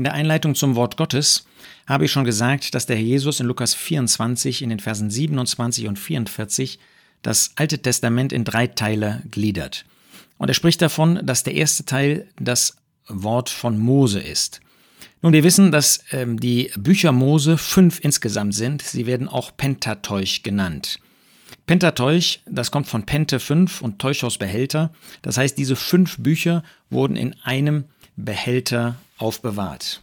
In der Einleitung zum Wort Gottes habe ich schon gesagt, dass der Herr Jesus in Lukas 24 in den Versen 27 und 44 das Alte Testament in drei Teile gliedert. Und er spricht davon, dass der erste Teil das Wort von Mose ist. Nun, wir wissen, dass ähm, die Bücher Mose fünf insgesamt sind. Sie werden auch Pentateuch genannt. Pentateuch, das kommt von Pente 5 und Teuchos Behälter. Das heißt, diese fünf Bücher wurden in einem Behälter aufbewahrt.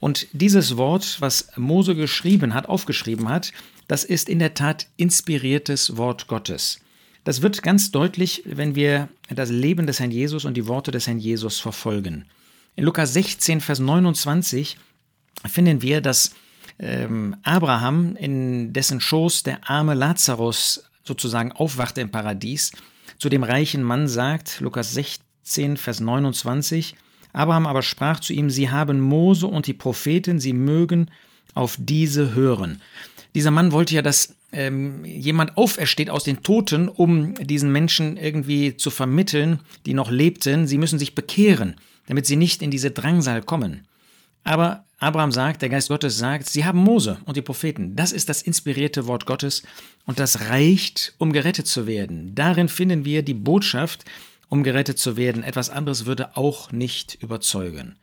Und dieses Wort, was Mose geschrieben hat, aufgeschrieben hat, das ist in der Tat inspiriertes Wort Gottes. Das wird ganz deutlich, wenn wir das Leben des Herrn Jesus und die Worte des Herrn Jesus verfolgen. In Lukas 16, Vers 29 finden wir, dass ähm, Abraham, in dessen Schoß der arme Lazarus sozusagen aufwachte im Paradies, zu dem reichen Mann sagt, Lukas 16, Vers 29, Abraham aber sprach zu ihm, Sie haben Mose und die Propheten, sie mögen auf diese hören. Dieser Mann wollte ja, dass ähm, jemand aufersteht aus den Toten, um diesen Menschen irgendwie zu vermitteln, die noch lebten, sie müssen sich bekehren, damit sie nicht in diese Drangsal kommen. Aber Abraham sagt, der Geist Gottes sagt, sie haben Mose und die Propheten. Das ist das inspirierte Wort Gottes und das reicht, um gerettet zu werden. Darin finden wir die Botschaft, um gerettet zu werden. Etwas anderes würde auch nicht überzeugen.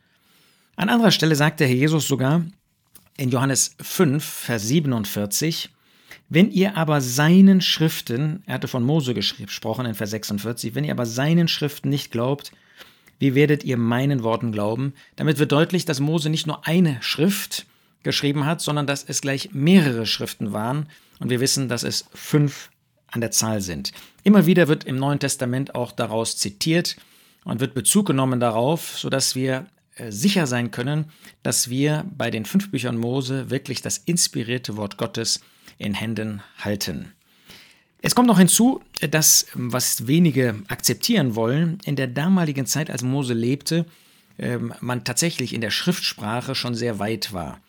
An anderer Stelle sagt der Herr Jesus sogar in Johannes 5, Vers 47, wenn ihr aber seinen Schriften, er hatte von Mose gesprochen in Vers 46, wenn ihr aber seinen Schriften nicht glaubt, wie werdet ihr meinen Worten glauben? Damit wird deutlich, dass Mose nicht nur eine Schrift geschrieben hat, sondern dass es gleich mehrere Schriften waren. Und wir wissen, dass es fünf an der Zahl sind. Immer wieder wird im Neuen Testament auch daraus zitiert und wird Bezug genommen darauf, sodass wir äh, sicher sein können, dass wir bei den fünf Büchern Mose wirklich das inspirierte Wort Gottes in Händen halten. Es kommt noch hinzu, dass, was wenige akzeptieren wollen, in der damaligen Zeit, als Mose lebte, ähm, man tatsächlich in der Schriftsprache schon sehr weit war.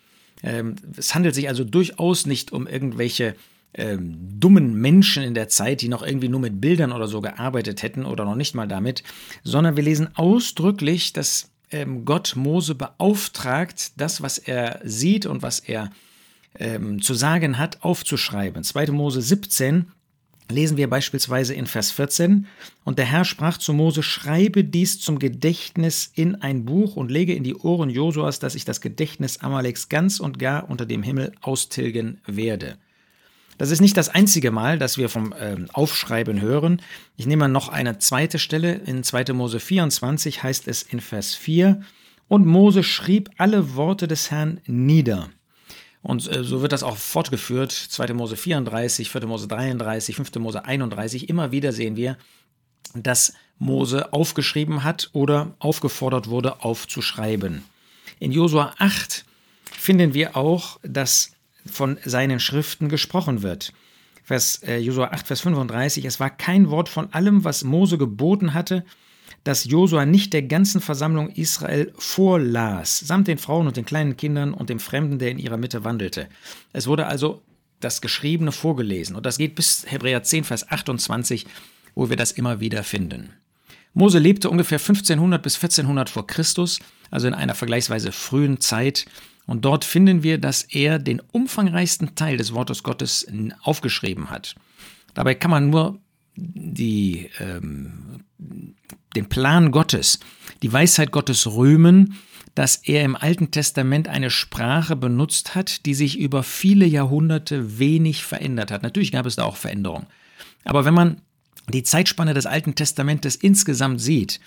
Ähm, es handelt sich also durchaus nicht um irgendwelche ähm, dummen Menschen in der Zeit, die noch irgendwie nur mit Bildern oder so gearbeitet hätten oder noch nicht mal damit, sondern wir lesen ausdrücklich, dass ähm, Gott Mose beauftragt, das, was er sieht und was er ähm, zu sagen hat, aufzuschreiben. 2. Mose 17 lesen wir beispielsweise in Vers 14, und der Herr sprach zu Mose, schreibe dies zum Gedächtnis in ein Buch und lege in die Ohren Josuas, dass ich das Gedächtnis Amaleks ganz und gar unter dem Himmel austilgen werde. Das ist nicht das einzige Mal, dass wir vom äh, Aufschreiben hören. Ich nehme noch eine zweite Stelle. In 2. Mose 24 heißt es in Vers 4, und Mose schrieb alle Worte des Herrn nieder. Und äh, so wird das auch fortgeführt. 2. Mose 34, 4. Mose 33, 5. Mose 31. Immer wieder sehen wir, dass Mose aufgeschrieben hat oder aufgefordert wurde, aufzuschreiben. In Josua 8 finden wir auch, dass von seinen Schriften gesprochen wird. Vers, äh, Josua 8, Vers 35, es war kein Wort von allem, was Mose geboten hatte, das Josua nicht der ganzen Versammlung Israel vorlas, samt den Frauen und den kleinen Kindern und dem Fremden, der in ihrer Mitte wandelte. Es wurde also das Geschriebene vorgelesen und das geht bis Hebräer 10, Vers 28, wo wir das immer wieder finden. Mose lebte ungefähr 1500 bis 1400 vor Christus, also in einer vergleichsweise frühen Zeit, und dort finden wir, dass er den umfangreichsten Teil des Wortes Gottes aufgeschrieben hat. Dabei kann man nur die, ähm, den Plan Gottes, die Weisheit Gottes rühmen, dass er im Alten Testament eine Sprache benutzt hat, die sich über viele Jahrhunderte wenig verändert hat. Natürlich gab es da auch Veränderungen. Aber wenn man die Zeitspanne des Alten Testamentes insgesamt sieht,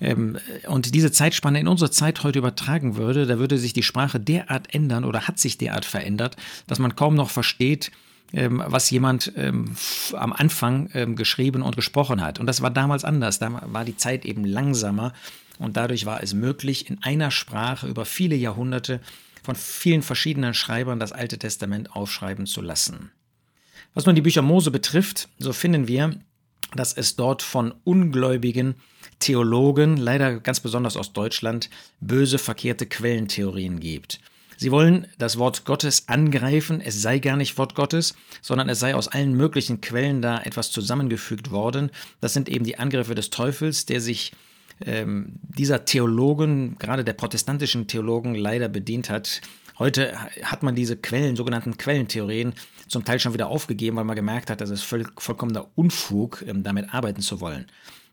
ähm, und diese Zeitspanne in unsere Zeit heute übertragen würde, da würde sich die Sprache derart ändern oder hat sich derart verändert, dass man kaum noch versteht, ähm, was jemand ähm, am Anfang geschrieben und gesprochen hat. Und das war damals anders. Da war die Zeit eben langsamer und dadurch war es möglich, in einer Sprache über viele Jahrhunderte von vielen verschiedenen Schreibern das Alte Testament aufschreiben zu lassen. Was nun die Bücher Mose betrifft, so finden wir, dass es dort von Ungläubigen Theologen, leider ganz besonders aus Deutschland, böse verkehrte Quellentheorien gibt. Sie wollen das Wort Gottes angreifen, es sei gar nicht Wort Gottes, sondern es sei aus allen möglichen Quellen da etwas zusammengefügt worden. Das sind eben die Angriffe des Teufels, der sich ähm, dieser Theologen, gerade der protestantischen Theologen, leider bedient hat. Heute hat man diese Quellen, sogenannten Quellentheorien, zum Teil schon wieder aufgegeben, weil man gemerkt hat, dass es voll, vollkommener Unfug, ähm, damit arbeiten zu wollen.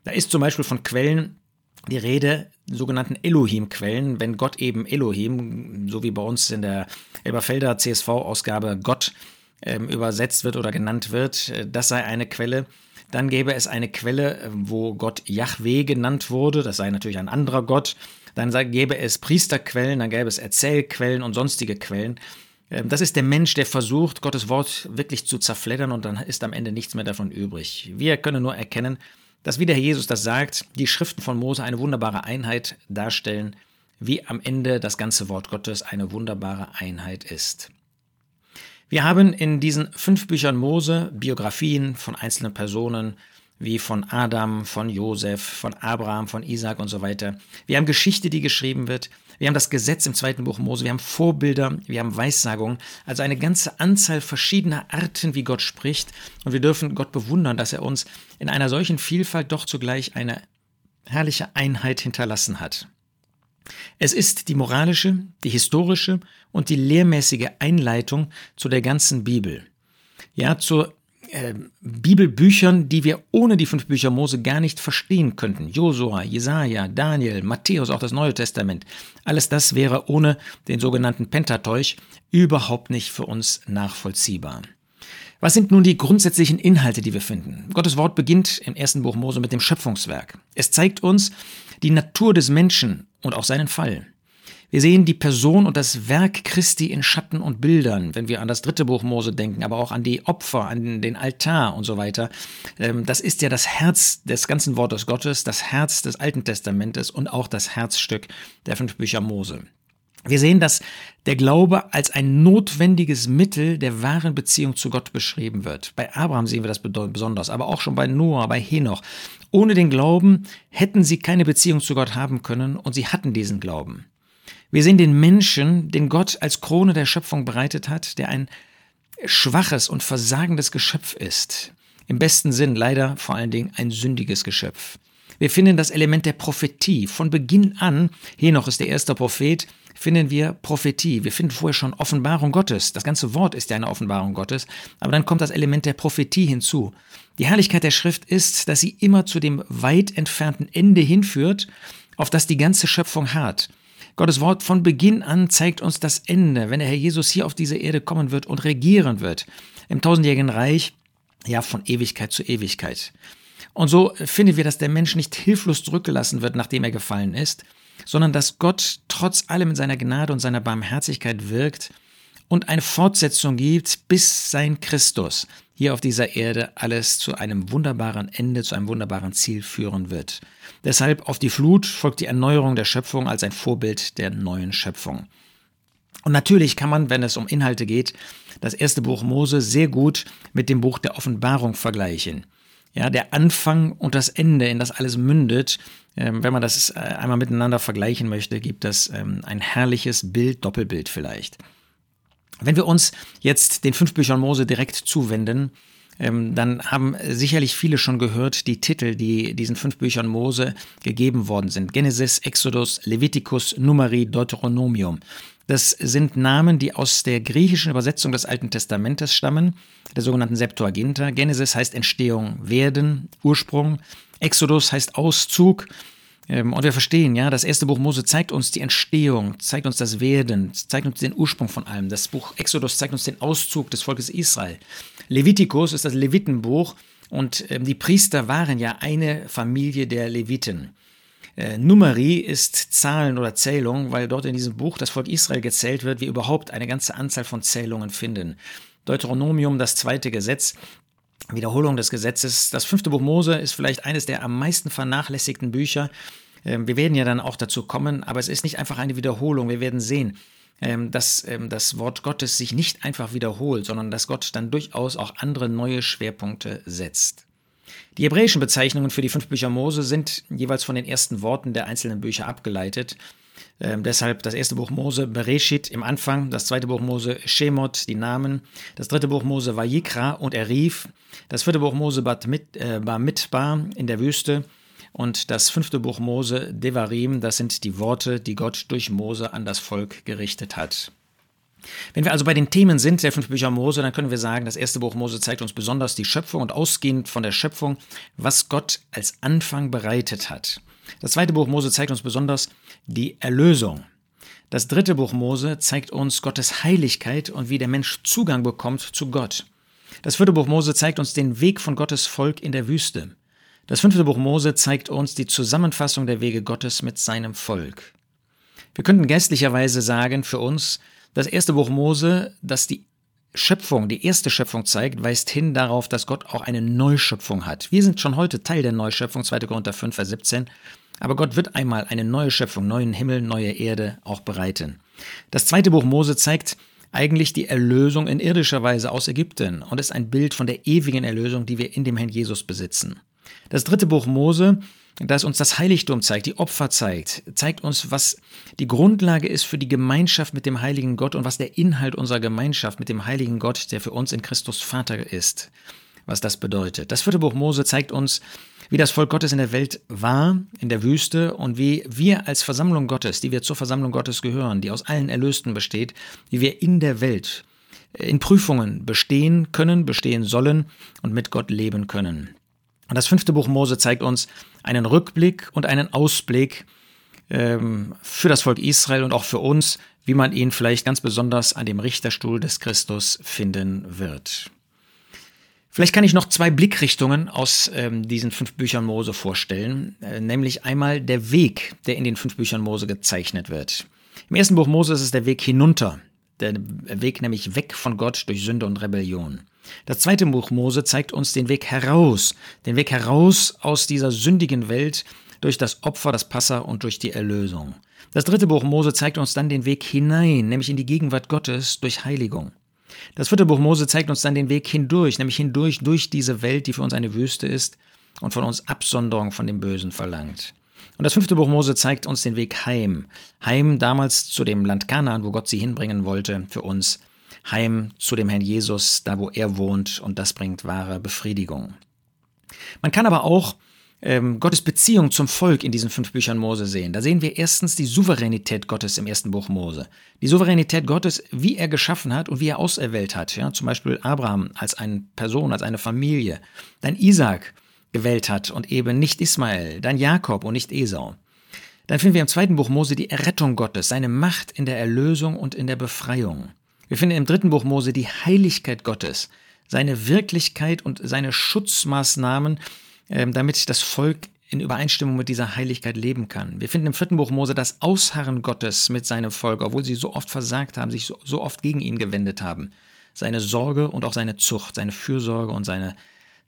Da ist zum Beispiel von Quellen die Rede, sogenannten Elohim-Quellen, wenn Gott eben Elohim, so wie bei uns in der Elberfelder CSV-Ausgabe Gott ähm, übersetzt wird oder genannt wird, äh, das sei eine Quelle. Dann gäbe es eine Quelle, äh, wo Gott Yahweh genannt wurde, das sei natürlich ein anderer Gott. Dann gäbe es Priesterquellen, dann gäbe es Erzählquellen und sonstige Quellen. Ähm, das ist der Mensch, der versucht, Gottes Wort wirklich zu zerfleddern und dann ist am Ende nichts mehr davon übrig. Wir können nur erkennen, dass wie der Herr Jesus das sagt, die Schriften von Mose eine wunderbare Einheit darstellen, wie am Ende das ganze Wort Gottes eine wunderbare Einheit ist. Wir haben in diesen fünf Büchern Mose Biografien von einzelnen Personen, wie von Adam, von Josef, von Abraham, von Isaac und so weiter. Wir haben Geschichte, die geschrieben wird. Wir haben das Gesetz im zweiten Buch Mose. Wir haben Vorbilder. Wir haben Weissagungen. Also eine ganze Anzahl verschiedener Arten, wie Gott spricht. Und wir dürfen Gott bewundern, dass er uns in einer solchen Vielfalt doch zugleich eine herrliche Einheit hinterlassen hat. Es ist die moralische, die historische und die lehrmäßige Einleitung zu der ganzen Bibel. Ja, zur äh, Bibelbüchern, die wir ohne die fünf Bücher Mose gar nicht verstehen könnten. Josua, Jesaja, Daniel, Matthäus, auch das Neue Testament. Alles das wäre ohne den sogenannten Pentateuch überhaupt nicht für uns nachvollziehbar. Was sind nun die grundsätzlichen Inhalte, die wir finden? Gottes Wort beginnt im ersten Buch Mose mit dem Schöpfungswerk. Es zeigt uns die Natur des Menschen und auch seinen Fall. Wir sehen die Person und das Werk Christi in Schatten und Bildern, wenn wir an das dritte Buch Mose denken, aber auch an die Opfer, an den Altar und so weiter. Ähm, das ist ja das Herz des ganzen Wortes Gottes, das Herz des Alten Testamentes und auch das Herzstück der fünf Bücher Mose. Wir sehen, dass der Glaube als ein notwendiges Mittel der wahren Beziehung zu Gott beschrieben wird. Bei Abraham sehen wir das besonders, aber auch schon bei Noah, bei Henoch. Ohne den Glauben hätten sie keine Beziehung zu Gott haben können und sie hatten diesen Glauben. Wir sehen den Menschen, den Gott als Krone der Schöpfung bereitet hat, der ein schwaches und versagendes Geschöpf ist. Im besten Sinn leider vor allen Dingen ein sündiges Geschöpf. Wir finden das Element der Prophetie. Von Beginn an, Henoch ist der erste Prophet, finden wir Prophetie. Wir finden vorher schon Offenbarung Gottes. Das ganze Wort ist ja eine Offenbarung Gottes. Aber dann kommt das Element der Prophetie hinzu. Die Herrlichkeit der Schrift ist, dass sie immer zu dem weit entfernten Ende hinführt, auf das die ganze Schöpfung harrt. Gottes Wort von Beginn an zeigt uns das Ende, wenn der Herr Jesus hier auf diese Erde kommen wird und regieren wird. Im tausendjährigen Reich, ja, von Ewigkeit zu Ewigkeit. Und so finden wir, dass der Mensch nicht hilflos zurückgelassen wird, nachdem er gefallen ist, sondern dass Gott trotz allem in seiner Gnade und seiner Barmherzigkeit wirkt und eine Fortsetzung gibt, bis sein Christus hier auf dieser Erde alles zu einem wunderbaren Ende, zu einem wunderbaren Ziel führen wird. Deshalb auf die Flut folgt die Erneuerung der Schöpfung als ein Vorbild der neuen Schöpfung. Und natürlich kann man, wenn es um Inhalte geht, das erste Buch Mose sehr gut mit dem Buch der Offenbarung vergleichen. Ja, der Anfang und das Ende, in das alles mündet, ähm, wenn man das äh, einmal miteinander vergleichen möchte, gibt das ähm, ein herrliches Bild, Doppelbild vielleicht. Wenn wir uns jetzt den fünf Büchern Mose direkt zuwenden, ähm, dann haben sicherlich viele schon gehört die Titel, die diesen fünf Büchern Mose gegeben worden sind. Genesis, Exodus, Leviticus, Numeri, Deuteronomium. Das sind Namen, die aus der griechischen Übersetzung des Alten Testamentes stammen, der sogenannten Septuaginta. Genesis heißt Entstehung, Werden, Ursprung. Exodus heißt Auszug und wir verstehen, ja, das erste Buch Mose zeigt uns die Entstehung, zeigt uns das Werden, zeigt uns den Ursprung von allem. Das Buch Exodus zeigt uns den Auszug des Volkes Israel. Levitikus ist das Levitenbuch und ähm, die Priester waren ja eine Familie der Leviten. Äh, Numeri ist Zahlen oder Zählung, weil dort in diesem Buch das Volk Israel gezählt wird, wir überhaupt eine ganze Anzahl von Zählungen finden. Deuteronomium, das zweite Gesetz, Wiederholung des Gesetzes. Das fünfte Buch Mose ist vielleicht eines der am meisten vernachlässigten Bücher. Ähm, wir werden ja dann auch dazu kommen, aber es ist nicht einfach eine Wiederholung. Wir werden sehen, ähm, dass ähm, das Wort Gottes sich nicht einfach wiederholt, sondern dass Gott dann durchaus auch andere neue Schwerpunkte setzt. Die hebräischen Bezeichnungen für die fünf Bücher Mose sind jeweils von den ersten Worten der einzelnen Bücher abgeleitet. Ähm, deshalb das erste Buch Mose, Bereshit im Anfang, das zweite Buch Mose, Shemot, die Namen, das dritte Buch Mose, Vayikra und er rief, das vierte Buch Mose, Bat äh, Bar Mitbar in der Wüste, Und das fünfte Buch Mose, Devarim, das sind die Worte, die Gott durch Mose an das Volk gerichtet hat. Wenn wir also bei den Themen sind der fünf Bücher Mose, dann können wir sagen, das erste Buch Mose zeigt uns besonders die Schöpfung und ausgehend von der Schöpfung, was Gott als Anfang bereitet hat. Das zweite Buch Mose zeigt uns besonders die Erlösung. Das dritte Buch Mose zeigt uns Gottes Heiligkeit und wie der Mensch Zugang bekommt zu Gott. Das vierte Buch Mose zeigt uns den Weg von Gottes Volk in der Wüste. Das fünfte Buch Mose zeigt uns die Zusammenfassung der Wege Gottes mit seinem Volk. Wir könnten geistlicherweise sagen für uns, das erste Buch Mose, das die Schöpfung, die erste Schöpfung zeigt, weist hin darauf, dass Gott auch eine Neuschöpfung hat. Wir sind schon heute Teil der Neuschöpfung, 2. Korinther 5, Vers 17. Aber Gott wird einmal eine neue Schöpfung, neuen Himmel, neue Erde auch bereiten. Das zweite Buch Mose zeigt eigentlich die Erlösung in irdischer Weise aus Ägypten und ist ein Bild von der ewigen Erlösung, die wir in dem Herrn Jesus besitzen. Das dritte Buch Mose das uns das Heiligtum zeigt, die Opfer zeigt, zeigt uns, was die Grundlage ist für die Gemeinschaft mit dem heiligen Gott und was der Inhalt unserer Gemeinschaft mit dem heiligen Gott, der für uns in Christus Vater ist, was das bedeutet. Das vierte Buch Mose zeigt uns, wie das Volk Gottes in der Welt war, in der Wüste und wie wir als Versammlung Gottes, die wir zur Versammlung Gottes gehören, die aus allen Erlösten besteht, wie wir in der Welt in Prüfungen bestehen können, bestehen sollen und mit Gott leben können. Und das fünfte Buch Mose zeigt uns einen Rückblick und einen Ausblick ähm, für das Volk Israel und auch für uns, wie man ihn vielleicht ganz besonders an dem Richterstuhl des Christus finden wird. Vielleicht kann ich noch zwei Blickrichtungen aus ähm, diesen fünf Büchern Mose vorstellen, äh, nämlich einmal der Weg, der in den fünf Büchern Mose gezeichnet wird. Im ersten Buch Mose ist es der Weg hinunter, der Weg nämlich weg von Gott durch Sünde und Rebellion. Das zweite Buch Mose zeigt uns den Weg heraus, den Weg heraus aus dieser sündigen Welt durch das Opfer, das Passa und durch die Erlösung. Das dritte Buch Mose zeigt uns dann den Weg hinein, nämlich in die Gegenwart Gottes durch Heiligung. Das vierte Buch Mose zeigt uns dann den Weg hindurch, nämlich hindurch durch diese Welt, die für uns eine Wüste ist und von uns Absonderung von dem Bösen verlangt. Und das fünfte Buch Mose zeigt uns den Weg heim. Heim damals zu dem Land Kanaan, wo Gott sie hinbringen wollte für uns heim zu dem Herrn Jesus, da wo er wohnt, und das bringt wahre Befriedigung. Man kann aber auch ähm, Gottes Beziehung zum Volk in diesen fünf Büchern Mose sehen. Da sehen wir erstens die Souveränität Gottes im ersten Buch Mose. Die Souveränität Gottes, wie er geschaffen hat und wie er auserwählt hat. Ja? Zum Beispiel Abraham als eine Person, als eine Familie. Dann Isaac gewählt hat und eben nicht Ismael. Dann Jakob und nicht Esau. Dann finden wir im zweiten Buch Mose die Errettung Gottes, seine Macht in der Erlösung und in der Befreiung. Wir finden im dritten Buch Mose die Heiligkeit Gottes, seine Wirklichkeit und seine Schutzmaßnahmen, damit das Volk in Übereinstimmung mit dieser Heiligkeit leben kann. Wir finden im vierten Buch Mose das Ausharren Gottes mit seinem Volk, obwohl sie so oft versagt haben, sich so, so oft gegen ihn gewendet haben. Seine Sorge und auch seine Zucht, seine Fürsorge und seine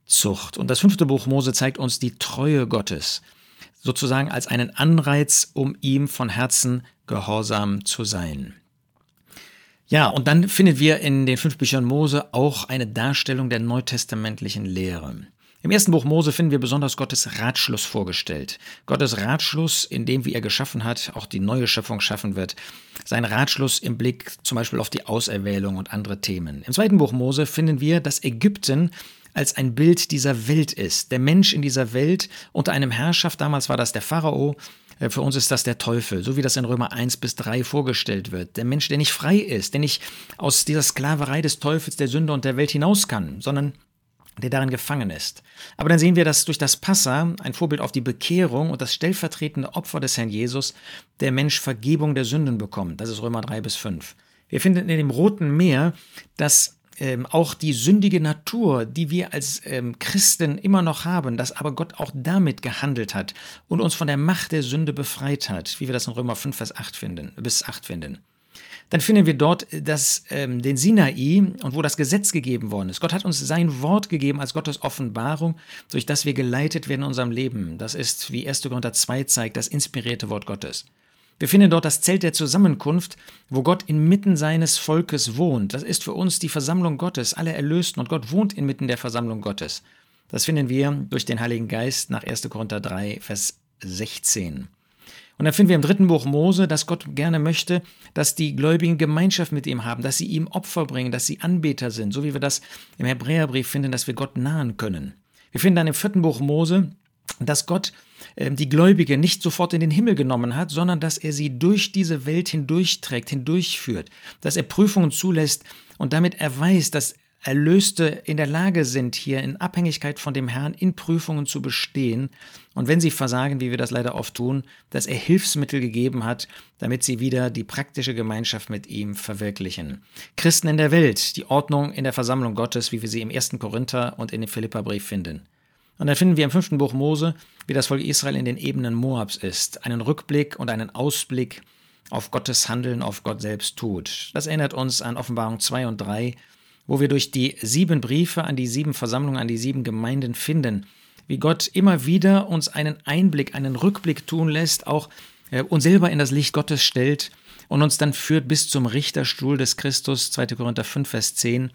Zucht. Und das fünfte Buch Mose zeigt uns die Treue Gottes, sozusagen als einen Anreiz, um ihm von Herzen gehorsam zu sein. Ja, und dann finden wir in den fünf Büchern Mose auch eine Darstellung der neutestamentlichen Lehre. Im ersten Buch Mose finden wir besonders Gottes Ratschluss vorgestellt. Gottes Ratschluss, in dem, wie er geschaffen hat, auch die neue Schöpfung schaffen wird. Sein Ratschluss im Blick zum Beispiel auf die Auserwählung und andere Themen. Im zweiten Buch Mose finden wir, dass Ägypten als ein Bild dieser Welt ist. Der Mensch in dieser Welt unter einem Herrschaft, damals war das der Pharao, äh, für uns ist das der Teufel, so wie das in Römer 1 bis 3 vorgestellt wird. Der Mensch, der nicht frei ist, der nicht aus dieser Sklaverei des Teufels, der Sünde und der Welt hinaus kann, sondern der darin gefangen ist. Aber dann sehen wir, dass durch das Passa, ein Vorbild auf die Bekehrung und das stellvertretende Opfer des Herrn Jesus, der Mensch Vergebung der Sünden bekommt. Das ist Römer 3 bis 5. Wir finden in dem Roten Meer, dass ähm, auch die sündige Natur, die wir als ähm, Christen immer noch haben, dass aber Gott auch damit gehandelt hat und uns von der Macht der Sünde befreit hat, wie wir das in Römer 5, Vers 8 finden, bis 8 finden. Dann finden wir dort das, ähm, den Sinai und wo das Gesetz gegeben worden ist. Gott hat uns sein Wort gegeben als Gottes Offenbarung, durch das wir geleitet werden in unserem Leben. Das ist, wie 1. Korinther 2 zeigt, das inspirierte Wort Gottes. Wir finden dort das Zelt der Zusammenkunft, wo Gott inmitten seines Volkes wohnt. Das ist für uns die Versammlung Gottes, alle Erlösten, und Gott wohnt inmitten der Versammlung Gottes. Das finden wir durch den Heiligen Geist nach 1. Korinther 3, Vers 16. Und dann finden wir im dritten Buch Mose, dass Gott gerne möchte, dass die Gläubigen Gemeinschaft mit ihm haben, dass sie ihm Opfer bringen, dass sie Anbeter sind, so wie wir das im Hebräerbrief finden, dass wir Gott nahen können. Wir finden dann im vierten Buch Mose, dass Gott äh, die Gläubige nicht sofort in den Himmel genommen hat, sondern dass er sie durch diese Welt hindurchträgt, hindurchführt, dass er Prüfungen zulässt und damit erweist, dass Erlöste in der Lage sind, hier in Abhängigkeit von dem Herrn in Prüfungen zu bestehen und wenn sie versagen, wie wir das leider oft tun, dass er Hilfsmittel gegeben hat, damit sie wieder die praktische Gemeinschaft mit ihm verwirklichen. Christen in der Welt, die Ordnung in der Versammlung Gottes, wie wir sie im 1. Korinther und in dem Philipperbrief finden. Und dann finden wir im fünften Buch Mose, wie das Volk Israel in den Ebenen Moabs ist, einen Rückblick und einen Ausblick auf Gottes Handeln, auf Gott selbst tut. Das erinnert uns an Offenbarung 2 und 3, wo wir durch die sieben Briefe an die sieben Versammlungen, an die sieben Gemeinden finden, wie Gott immer wieder uns einen Einblick, einen Rückblick tun lässt, auch äh, uns selber in das Licht Gottes stellt und uns dann führt bis zum Richterstuhl des Christus, 2. Korinther 5, Vers 10,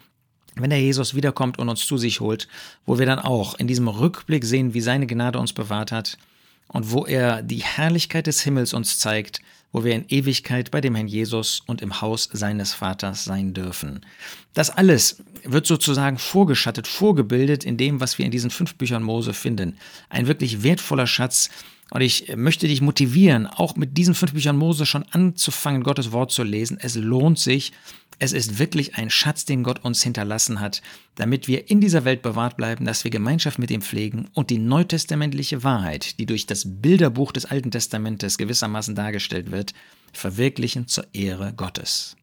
wenn der Jesus wiederkommt und uns zu sich holt, wo wir dann auch in diesem Rückblick sehen, wie seine Gnade uns bewahrt hat und wo er die Herrlichkeit des Himmels uns zeigt, wo wir in Ewigkeit bei dem Herrn Jesus und im Haus seines Vaters sein dürfen. Das alles wird sozusagen vorgeschattet, vorgebildet in dem, was wir in diesen fünf Büchern Mose finden. Ein wirklich wertvoller Schatz. Und ich möchte dich motivieren, auch mit diesen fünf Büchern Mose schon anzufangen, Gottes Wort zu lesen. Es lohnt sich. Es ist wirklich ein Schatz, den Gott uns hinterlassen hat, damit wir in dieser Welt bewahrt bleiben, dass wir Gemeinschaft mit ihm pflegen und die neutestamentliche Wahrheit, die durch das Bilderbuch des Alten Testamentes gewissermaßen dargestellt wird, verwirklichen zur Ehre Gottes.